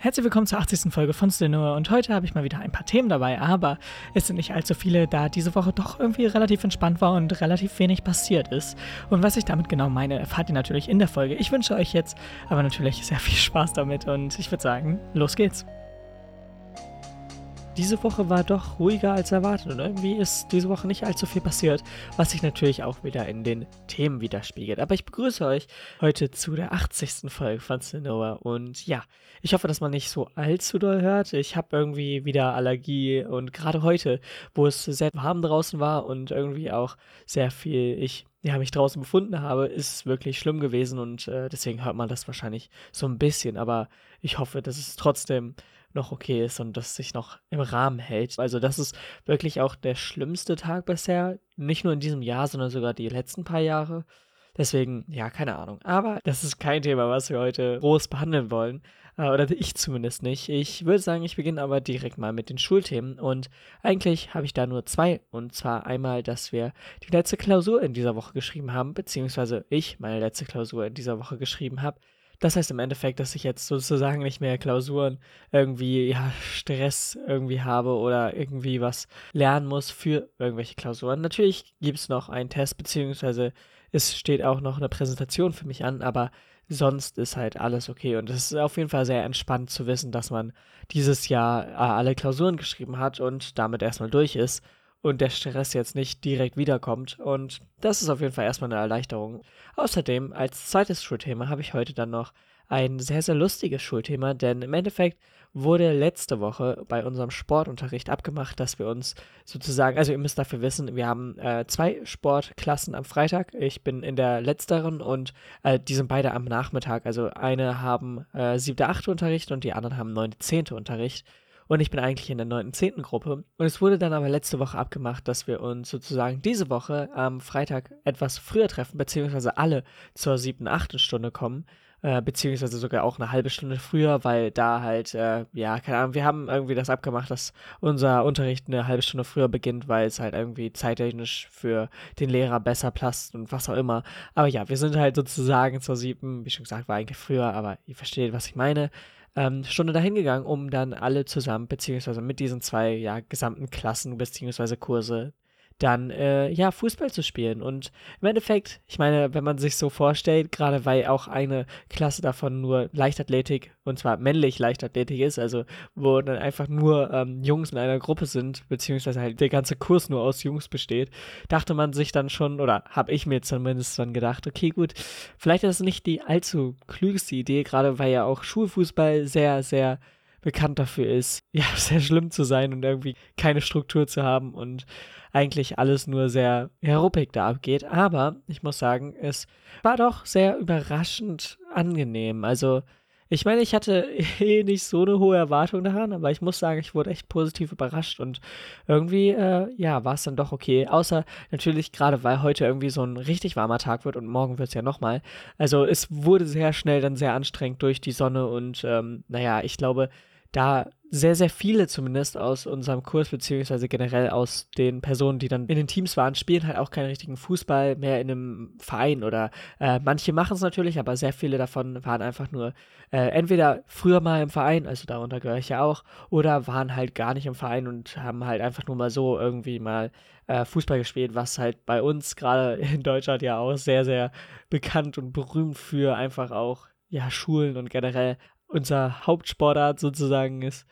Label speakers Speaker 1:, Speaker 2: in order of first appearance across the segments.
Speaker 1: Herzlich willkommen zur 80. Folge von Stenoa und heute habe ich mal wieder ein paar Themen dabei, aber es sind nicht allzu viele, da diese Woche doch irgendwie relativ entspannt war und relativ wenig passiert ist. Und was ich damit genau meine, erfahrt ihr natürlich in der Folge. Ich wünsche euch jetzt aber natürlich sehr viel Spaß damit und ich würde sagen, los geht's diese Woche war doch ruhiger als erwartet und irgendwie ist diese Woche nicht allzu viel passiert, was sich natürlich auch wieder in den Themen widerspiegelt. Aber ich begrüße euch heute zu der 80. Folge von Cinnoa und ja, ich hoffe, dass man nicht so allzu doll hört. Ich habe irgendwie wieder Allergie und gerade heute, wo es sehr warm draußen war und irgendwie auch sehr viel ich ja, mich draußen befunden habe, ist es wirklich schlimm gewesen und äh, deswegen hört man das wahrscheinlich so ein bisschen. Aber ich hoffe, dass es trotzdem noch okay ist und das sich noch im Rahmen hält. Also das ist wirklich auch der schlimmste Tag bisher, nicht nur in diesem Jahr, sondern sogar die letzten paar Jahre. Deswegen, ja, keine Ahnung. Aber das ist kein Thema, was wir heute groß behandeln wollen. Äh, oder ich zumindest nicht. Ich würde sagen, ich beginne aber direkt mal mit den Schulthemen. Und eigentlich habe ich da nur zwei. Und zwar einmal, dass wir die letzte Klausur in dieser Woche geschrieben haben, beziehungsweise ich meine letzte Klausur in dieser Woche geschrieben habe. Das heißt im Endeffekt, dass ich jetzt sozusagen nicht mehr Klausuren irgendwie, ja, Stress irgendwie habe oder irgendwie was lernen muss für irgendwelche Klausuren. Natürlich gibt es noch einen Test, beziehungsweise es steht auch noch eine Präsentation für mich an, aber sonst ist halt alles okay. Und es ist auf jeden Fall sehr entspannt zu wissen, dass man dieses Jahr äh, alle Klausuren geschrieben hat und damit erstmal durch ist und der Stress jetzt nicht direkt wiederkommt. Und das ist auf jeden Fall erstmal eine Erleichterung. Außerdem, als zweites Schulthema habe ich heute dann noch ein sehr, sehr lustiges Schulthema, denn im Endeffekt wurde letzte Woche bei unserem Sportunterricht abgemacht, dass wir uns sozusagen, also ihr müsst dafür wissen, wir haben äh, zwei Sportklassen am Freitag. Ich bin in der letzteren und äh, die sind beide am Nachmittag. Also eine haben äh, siebte, achte Unterricht und die anderen haben neunte, zehnte Unterricht. Und ich bin eigentlich in der 9. 10. Gruppe. Und es wurde dann aber letzte Woche abgemacht, dass wir uns sozusagen diese Woche am Freitag etwas früher treffen, beziehungsweise alle zur 7. 8. Stunde kommen. Äh, beziehungsweise sogar auch eine halbe Stunde früher, weil da halt, äh, ja, keine Ahnung, wir haben irgendwie das abgemacht, dass unser Unterricht eine halbe Stunde früher beginnt, weil es halt irgendwie zeittechnisch für den Lehrer besser passt und was auch immer. Aber ja, wir sind halt sozusagen zur siebten, wie schon gesagt, war eigentlich früher, aber ihr versteht, was ich meine ähm, Stunde dahin gegangen, um dann alle zusammen, beziehungsweise mit diesen zwei ja, gesamten Klassen, beziehungsweise Kurse dann äh, ja Fußball zu spielen. Und im Endeffekt, ich meine, wenn man sich so vorstellt, gerade weil auch eine Klasse davon nur Leichtathletik und zwar männlich Leichtathletik ist, also wo dann einfach nur ähm, Jungs in einer Gruppe sind, beziehungsweise halt der ganze Kurs nur aus Jungs besteht, dachte man sich dann schon, oder habe ich mir zumindest dann gedacht, okay, gut, vielleicht ist das nicht die allzu klügste Idee, gerade weil ja auch Schulfußball sehr, sehr bekannt dafür ist, ja, sehr schlimm zu sein und irgendwie keine Struktur zu haben und eigentlich alles nur sehr ruppig da abgeht. Aber ich muss sagen, es war doch sehr überraschend angenehm. Also, ich meine, ich hatte eh nicht so eine hohe Erwartung daran, aber ich muss sagen, ich wurde echt positiv überrascht und irgendwie, äh, ja, war es dann doch okay. Außer natürlich gerade, weil heute irgendwie so ein richtig warmer Tag wird und morgen wird es ja nochmal. Also es wurde sehr schnell dann sehr anstrengend durch die Sonne und ähm, naja, ich glaube, da sehr, sehr viele zumindest aus unserem Kurs, beziehungsweise generell aus den Personen, die dann in den Teams waren, spielen halt auch keinen richtigen Fußball mehr in einem Verein oder äh, manche machen es natürlich, aber sehr viele davon waren einfach nur äh, entweder früher mal im Verein, also darunter gehöre ich ja auch, oder waren halt gar nicht im Verein und haben halt einfach nur mal so irgendwie mal äh, Fußball gespielt, was halt bei uns gerade in Deutschland ja auch sehr, sehr bekannt und berühmt für einfach auch ja, Schulen und generell unser Hauptsportart sozusagen ist.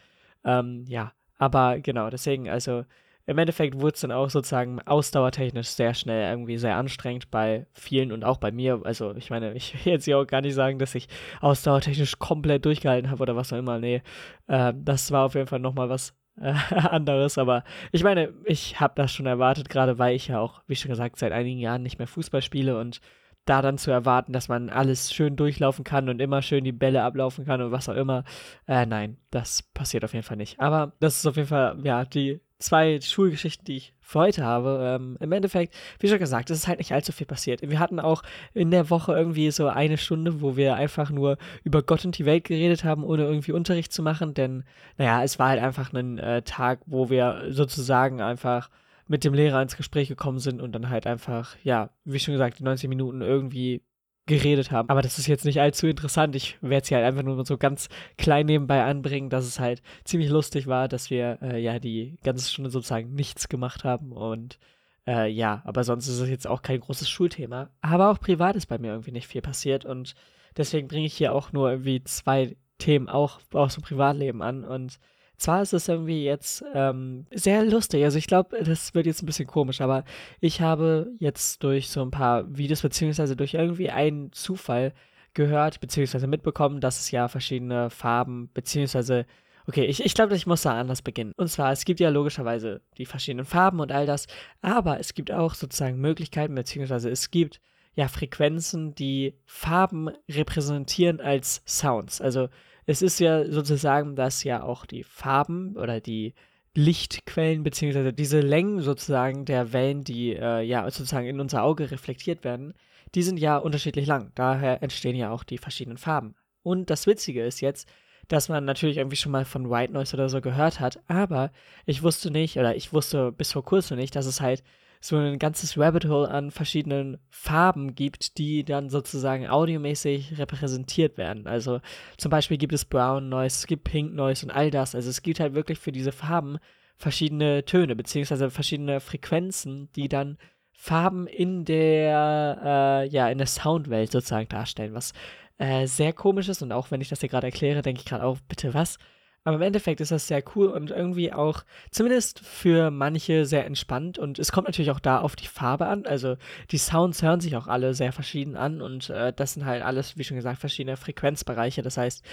Speaker 1: Ähm, ja, aber genau, deswegen, also im Endeffekt wurde es dann auch sozusagen ausdauertechnisch sehr schnell irgendwie sehr anstrengend bei vielen und auch bei mir. Also ich meine, ich will jetzt hier auch gar nicht sagen, dass ich ausdauertechnisch komplett durchgehalten habe oder was auch immer. Nee, äh, das war auf jeden Fall nochmal was äh, anderes. Aber ich meine, ich habe das schon erwartet, gerade weil ich ja auch, wie schon gesagt, seit einigen Jahren nicht mehr Fußball spiele und da dann zu erwarten, dass man alles schön durchlaufen kann und immer schön die Bälle ablaufen kann und was auch immer. Äh, nein, das passiert auf jeden Fall nicht. Aber das ist auf jeden Fall, ja, die zwei Schulgeschichten, die ich für heute habe. Ähm, Im Endeffekt, wie schon gesagt, es ist halt nicht allzu viel passiert. Wir hatten auch in der Woche irgendwie so eine Stunde, wo wir einfach nur über Gott und die Welt geredet haben, ohne irgendwie Unterricht zu machen. Denn, naja, es war halt einfach ein äh, Tag, wo wir sozusagen einfach mit dem Lehrer ins Gespräch gekommen sind und dann halt einfach, ja, wie schon gesagt, die 90 Minuten irgendwie geredet haben. Aber das ist jetzt nicht allzu interessant. Ich werde es hier halt einfach nur so ganz klein nebenbei anbringen, dass es halt ziemlich lustig war, dass wir äh, ja die ganze Stunde sozusagen nichts gemacht haben. Und äh, ja, aber sonst ist es jetzt auch kein großes Schulthema. Aber auch privat ist bei mir irgendwie nicht viel passiert. Und deswegen bringe ich hier auch nur irgendwie zwei Themen auch aus dem Privatleben an. Und zwar ist es irgendwie jetzt ähm, sehr lustig. Also ich glaube, das wird jetzt ein bisschen komisch, aber ich habe jetzt durch so ein paar Videos beziehungsweise durch irgendwie einen Zufall gehört beziehungsweise mitbekommen, dass es ja verschiedene Farben beziehungsweise Okay, ich, ich glaube, ich muss da anders beginnen. Und zwar, es gibt ja logischerweise die verschiedenen Farben und all das, aber es gibt auch sozusagen Möglichkeiten, beziehungsweise es gibt ja Frequenzen, die Farben repräsentieren als Sounds. Also es ist ja sozusagen, dass ja auch die Farben oder die Lichtquellen beziehungsweise diese Längen sozusagen der Wellen, die äh, ja sozusagen in unser Auge reflektiert werden, die sind ja unterschiedlich lang. Daher entstehen ja auch die verschiedenen Farben. Und das Witzige ist jetzt, dass man natürlich irgendwie schon mal von White Noise oder so gehört hat, aber ich wusste nicht oder ich wusste bis vor kurzem nicht, dass es halt so ein ganzes Rabbit Hole an verschiedenen Farben gibt, die dann sozusagen audiomäßig repräsentiert werden. Also zum Beispiel gibt es Brown Noise, es gibt Pink Noise und all das. Also es gibt halt wirklich für diese Farben verschiedene Töne, beziehungsweise verschiedene Frequenzen, die dann Farben in der, äh, ja, in der Soundwelt sozusagen darstellen, was äh, sehr komisch ist und auch wenn ich das hier gerade erkläre, denke ich gerade auch, bitte was? Aber im Endeffekt ist das sehr cool und irgendwie auch zumindest für manche sehr entspannt. Und es kommt natürlich auch da auf die Farbe an. Also die Sounds hören sich auch alle sehr verschieden an und äh, das sind halt alles, wie schon gesagt, verschiedene Frequenzbereiche. Das heißt,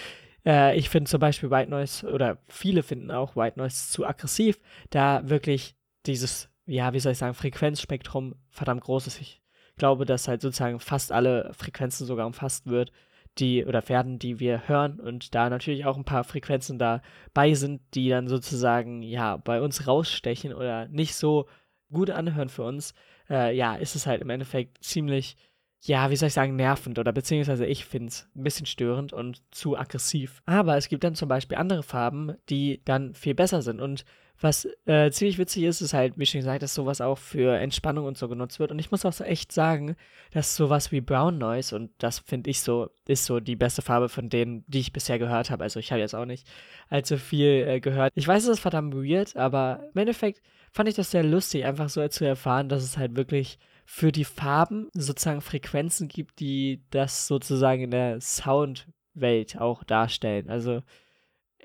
Speaker 1: äh, ich finde zum Beispiel White Noise oder viele finden auch White Noise zu aggressiv, da wirklich dieses, ja, wie soll ich sagen, Frequenzspektrum verdammt groß ist. Ich glaube, dass halt sozusagen fast alle Frequenzen sogar umfasst wird die oder werden, die wir hören und da natürlich auch ein paar Frequenzen dabei sind, die dann sozusagen ja bei uns rausstechen oder nicht so gut anhören für uns, äh, ja, ist es halt im Endeffekt ziemlich, ja, wie soll ich sagen, nervend oder beziehungsweise ich finde es ein bisschen störend und zu aggressiv. Aber es gibt dann zum Beispiel andere Farben, die dann viel besser sind und was äh, ziemlich witzig ist, ist halt, wie schon gesagt, dass sowas auch für Entspannung und so genutzt wird. Und ich muss auch so echt sagen, dass sowas wie Brown Noise, und das finde ich so, ist so die beste Farbe von denen, die ich bisher gehört habe. Also ich habe jetzt auch nicht allzu viel äh, gehört. Ich weiß, es ist verdammt weird, aber im Endeffekt fand ich das sehr lustig, einfach so zu erfahren, dass es halt wirklich für die Farben sozusagen Frequenzen gibt, die das sozusagen in der Soundwelt auch darstellen. Also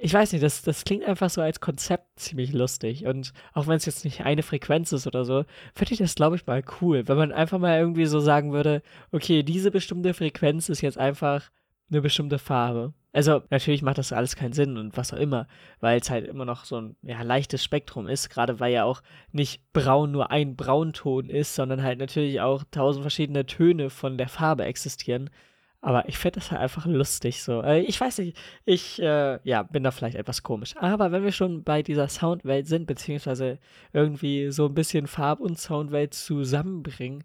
Speaker 1: ich weiß nicht, das, das klingt einfach so als Konzept ziemlich lustig. Und auch wenn es jetzt nicht eine Frequenz ist oder so, fände ich das, glaube ich, mal cool. Wenn man einfach mal irgendwie so sagen würde, okay, diese bestimmte Frequenz ist jetzt einfach eine bestimmte Farbe. Also, natürlich macht das alles keinen Sinn und was auch immer, weil es halt immer noch so ein ja, leichtes Spektrum ist, gerade weil ja auch nicht braun nur ein Braunton ist, sondern halt natürlich auch tausend verschiedene Töne von der Farbe existieren. Aber ich finde das halt einfach lustig so. Äh, ich weiß nicht, ich äh, ja, bin da vielleicht etwas komisch. Aber wenn wir schon bei dieser Soundwelt sind, beziehungsweise irgendwie so ein bisschen Farb- und Soundwelt zusammenbringen,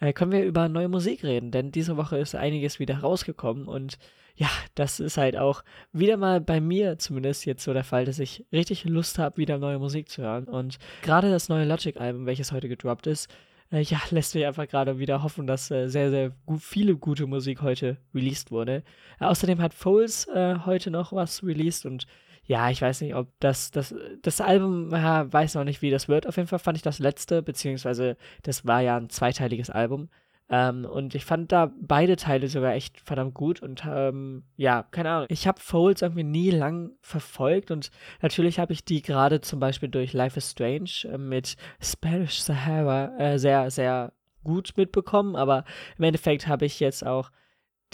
Speaker 1: äh, können wir über neue Musik reden. Denn diese Woche ist einiges wieder rausgekommen und ja, das ist halt auch wieder mal bei mir zumindest jetzt so der Fall, dass ich richtig Lust habe, wieder neue Musik zu hören. Und gerade das neue Logic-Album, welches heute gedroppt ist, äh, ja, lässt mich einfach gerade wieder hoffen, dass äh, sehr, sehr gut, viele gute Musik heute released wurde. Äh, außerdem hat Foles äh, heute noch was released und ja, ich weiß nicht, ob das, das, das Album, ja, weiß noch nicht, wie das wird. Auf jeden Fall fand ich das letzte, beziehungsweise das war ja ein zweiteiliges Album, ähm, und ich fand da beide Teile sogar echt verdammt gut und ähm, ja, keine Ahnung. Ich habe Folds irgendwie nie lang verfolgt und natürlich habe ich die gerade zum Beispiel durch Life is Strange äh, mit Spanish Sahara äh, sehr, sehr gut mitbekommen, aber im Endeffekt habe ich jetzt auch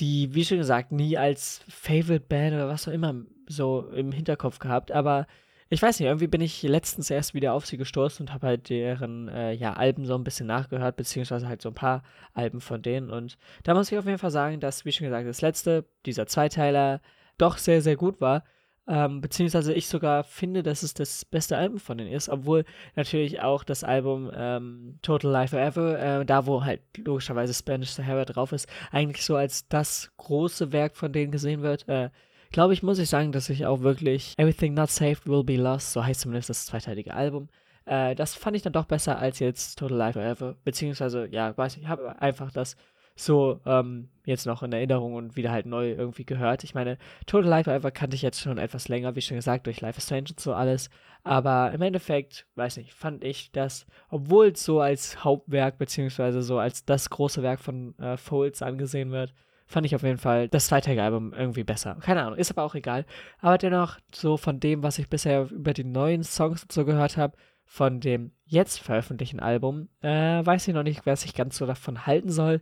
Speaker 1: die, wie schon gesagt, nie als Favorite Band oder was auch immer so im Hinterkopf gehabt, aber ich weiß nicht, irgendwie bin ich letztens erst wieder auf sie gestoßen und habe halt deren äh, ja, Alben so ein bisschen nachgehört, beziehungsweise halt so ein paar Alben von denen. Und da muss ich auf jeden Fall sagen, dass, wie schon gesagt, das letzte, dieser Zweiteiler, doch sehr, sehr gut war. Ähm, beziehungsweise ich sogar finde, dass es das beste Album von denen ist, obwohl natürlich auch das Album ähm, Total Life Forever, äh, da wo halt logischerweise Spanish Sahara drauf ist, eigentlich so als das große Werk von denen gesehen wird. Äh, glaube ich, muss ich sagen, dass ich auch wirklich Everything Not Saved Will Be Lost, so heißt zumindest das zweiteilige Album, äh, das fand ich dann doch besser als jetzt Total Life Forever. Beziehungsweise, ja, weiß ich, habe einfach das so ähm, jetzt noch in Erinnerung und wieder halt neu irgendwie gehört. Ich meine, Total Life Ever kannte ich jetzt schon etwas länger, wie schon gesagt, durch Life is Strange und so alles. Aber im Endeffekt, weiß nicht, fand ich das, obwohl es so als Hauptwerk beziehungsweise so als das große Werk von äh, Folds angesehen wird, fand ich auf jeden Fall das zweite Album irgendwie besser. Keine Ahnung, ist aber auch egal. Aber dennoch, so von dem, was ich bisher über die neuen Songs und so gehört habe, von dem jetzt veröffentlichten Album, äh, weiß ich noch nicht, was ich ganz so davon halten soll.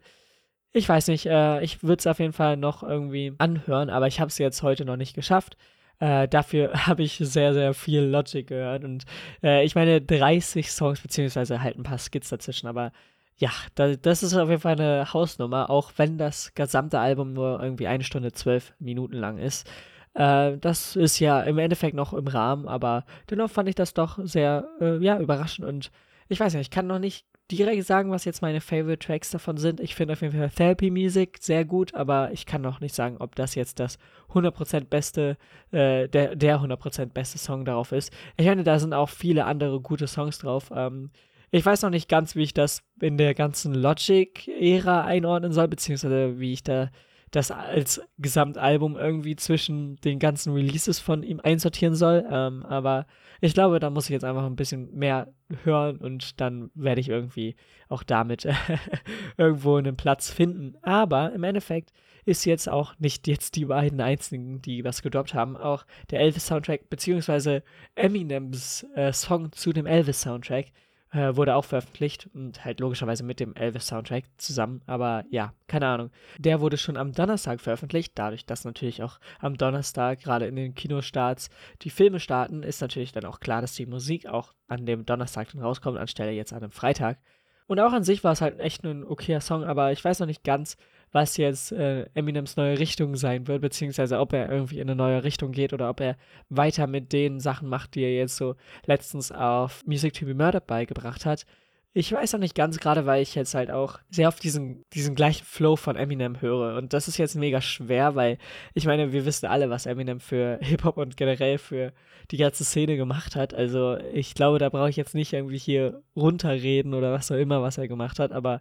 Speaker 1: Ich weiß nicht, äh, ich würde es auf jeden Fall noch irgendwie anhören, aber ich habe es jetzt heute noch nicht geschafft. Äh, dafür habe ich sehr, sehr viel Logic gehört und äh, ich meine 30 Songs, beziehungsweise halt ein paar Skits dazwischen, aber ja, da, das ist auf jeden Fall eine Hausnummer, auch wenn das gesamte Album nur irgendwie eine Stunde zwölf Minuten lang ist. Äh, das ist ja im Endeffekt noch im Rahmen, aber dennoch fand ich das doch sehr, äh, ja, überraschend und ich weiß nicht, ich kann noch nicht direkt sagen, was jetzt meine Favorite Tracks davon sind. Ich finde auf jeden Fall Therapy Music sehr gut, aber ich kann noch nicht sagen, ob das jetzt das 100% beste, äh, der, der 100% beste Song darauf ist. Ich meine, da sind auch viele andere gute Songs drauf. Ähm, ich weiß noch nicht ganz, wie ich das in der ganzen Logic-Ära einordnen soll, beziehungsweise wie ich da das als Gesamtalbum irgendwie zwischen den ganzen Releases von ihm einsortieren soll. Ähm, aber ich glaube, da muss ich jetzt einfach ein bisschen mehr hören und dann werde ich irgendwie auch damit irgendwo einen Platz finden. Aber im Endeffekt ist jetzt auch nicht jetzt die beiden einzigen, die was gedroppt haben. Auch der Elvis-Soundtrack, beziehungsweise Eminems äh, Song zu dem Elvis-Soundtrack äh, wurde auch veröffentlicht und halt logischerweise mit dem Elvis-Soundtrack zusammen. Aber ja, keine Ahnung. Der wurde schon am Donnerstag veröffentlicht. Dadurch, dass natürlich auch am Donnerstag gerade in den Kinostarts die Filme starten, ist natürlich dann auch klar, dass die Musik auch an dem Donnerstag dann rauskommt, anstelle jetzt an einem Freitag. Und auch an sich war es halt echt ein okayer Song, aber ich weiß noch nicht ganz, was jetzt äh, Eminems neue Richtung sein wird, beziehungsweise ob er irgendwie in eine neue Richtung geht oder ob er weiter mit den Sachen macht, die er jetzt so letztens auf Music to be Murdered beigebracht hat. Ich weiß noch nicht ganz, gerade weil ich jetzt halt auch sehr auf diesen, diesen gleichen Flow von Eminem höre. Und das ist jetzt mega schwer, weil ich meine, wir wissen alle, was Eminem für Hip-Hop und generell für die ganze Szene gemacht hat. Also ich glaube, da brauche ich jetzt nicht irgendwie hier runterreden oder was auch immer, was er gemacht hat. Aber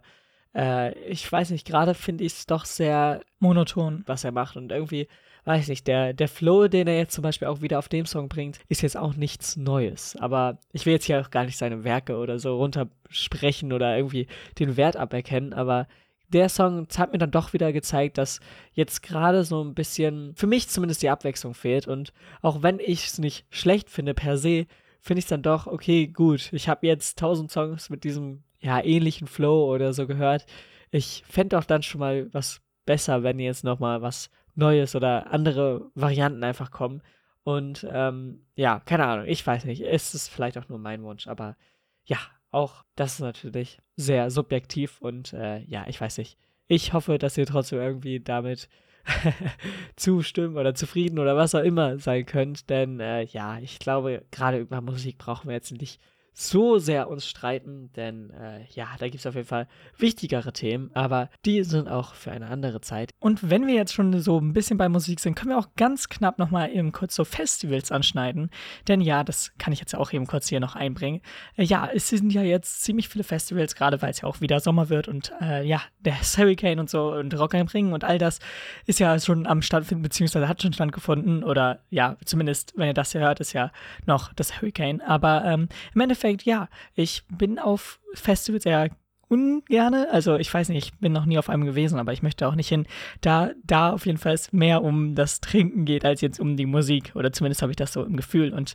Speaker 1: äh, ich weiß nicht, gerade finde ich es doch sehr monoton, was er macht. Und irgendwie, weiß nicht, der, der Flow, den er jetzt zum Beispiel auch wieder auf dem Song bringt, ist jetzt auch nichts Neues. Aber ich will jetzt hier auch gar nicht seine Werke oder so runtersprechen oder irgendwie den Wert aberkennen, aber der Song hat mir dann doch wieder gezeigt, dass jetzt gerade so ein bisschen, für mich zumindest die Abwechslung fehlt. Und auch wenn ich es nicht schlecht finde per se, finde ich es dann doch, okay, gut, ich habe jetzt tausend Songs mit diesem ja, ähnlichen Flow oder so gehört. Ich fände auch dann schon mal was besser, wenn jetzt nochmal was Neues oder andere Varianten einfach kommen. Und ähm, ja, keine Ahnung, ich weiß nicht. Es ist vielleicht auch nur mein Wunsch, aber ja, auch das ist natürlich sehr subjektiv und äh, ja, ich weiß nicht. Ich hoffe, dass ihr trotzdem irgendwie damit zustimmen oder zufrieden oder was auch immer sein könnt, denn äh, ja, ich glaube, gerade über Musik brauchen wir jetzt nicht so sehr uns streiten, denn äh, ja, da gibt es auf jeden Fall wichtigere Themen, aber die sind auch für eine andere Zeit. Und wenn wir jetzt schon so ein bisschen bei Musik sind, können wir auch ganz knapp nochmal eben kurz so Festivals anschneiden, denn ja, das kann ich jetzt auch eben kurz hier noch einbringen. Äh, ja, es sind ja jetzt ziemlich viele Festivals, gerade weil es ja auch wieder Sommer wird und äh, ja, der Hurricane und so und Rock am Ring und all das ist ja schon am Stattfinden, beziehungsweise hat schon stattgefunden oder ja, zumindest, wenn ihr das hier hört, ist ja noch das Hurricane, aber ähm, im Endeffekt Endeffekt, ja, ich bin auf Festivals eher ungerne. Also ich weiß nicht, ich bin noch nie auf einem gewesen, aber ich möchte auch nicht hin. Da, da auf jeden Fall es mehr um das Trinken geht, als jetzt um die Musik. Oder zumindest habe ich das so im Gefühl. Und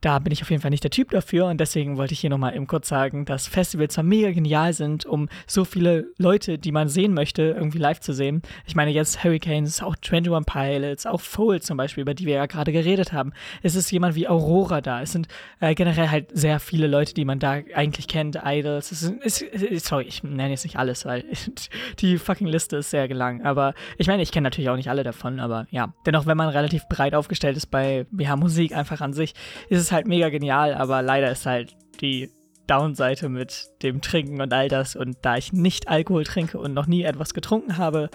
Speaker 1: da bin ich auf jeden Fall nicht der Typ dafür und deswegen wollte ich hier nochmal eben kurz sagen, dass Festivals zwar mega genial sind, um so viele Leute, die man sehen möchte, irgendwie live zu sehen. Ich meine jetzt Hurricanes, auch 21 Pilots, auch Fold zum Beispiel, über die wir ja gerade geredet haben. Es ist jemand wie Aurora da. Es sind äh, generell halt sehr viele Leute, die man da eigentlich kennt, Idols. Es ist, es, sorry, ich nenne jetzt nicht alles, weil die fucking Liste ist sehr lang. Aber ich meine, ich kenne natürlich auch nicht alle davon, aber ja. Dennoch, wenn man relativ breit aufgestellt ist bei ja, Musik einfach an sich, ist es ist halt mega genial, aber leider ist halt die Downseite mit dem Trinken und all das. Und da ich nicht Alkohol trinke und noch nie etwas getrunken habe,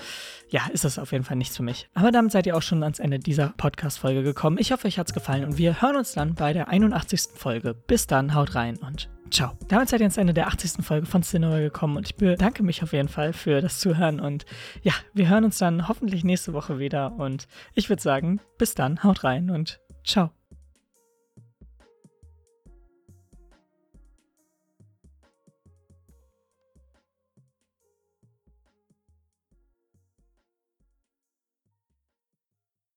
Speaker 1: ja, ist das auf jeden Fall nichts für mich. Aber damit seid ihr auch schon ans Ende dieser Podcast-Folge gekommen. Ich hoffe, euch hat es gefallen und wir hören uns dann bei der 81. Folge. Bis dann, haut rein und ciao. Damit seid ihr ins Ende der 80. Folge von Cinema gekommen und ich bedanke mich auf jeden Fall für das Zuhören und ja, wir hören uns dann hoffentlich nächste Woche wieder und ich würde sagen, bis dann, haut rein und ciao.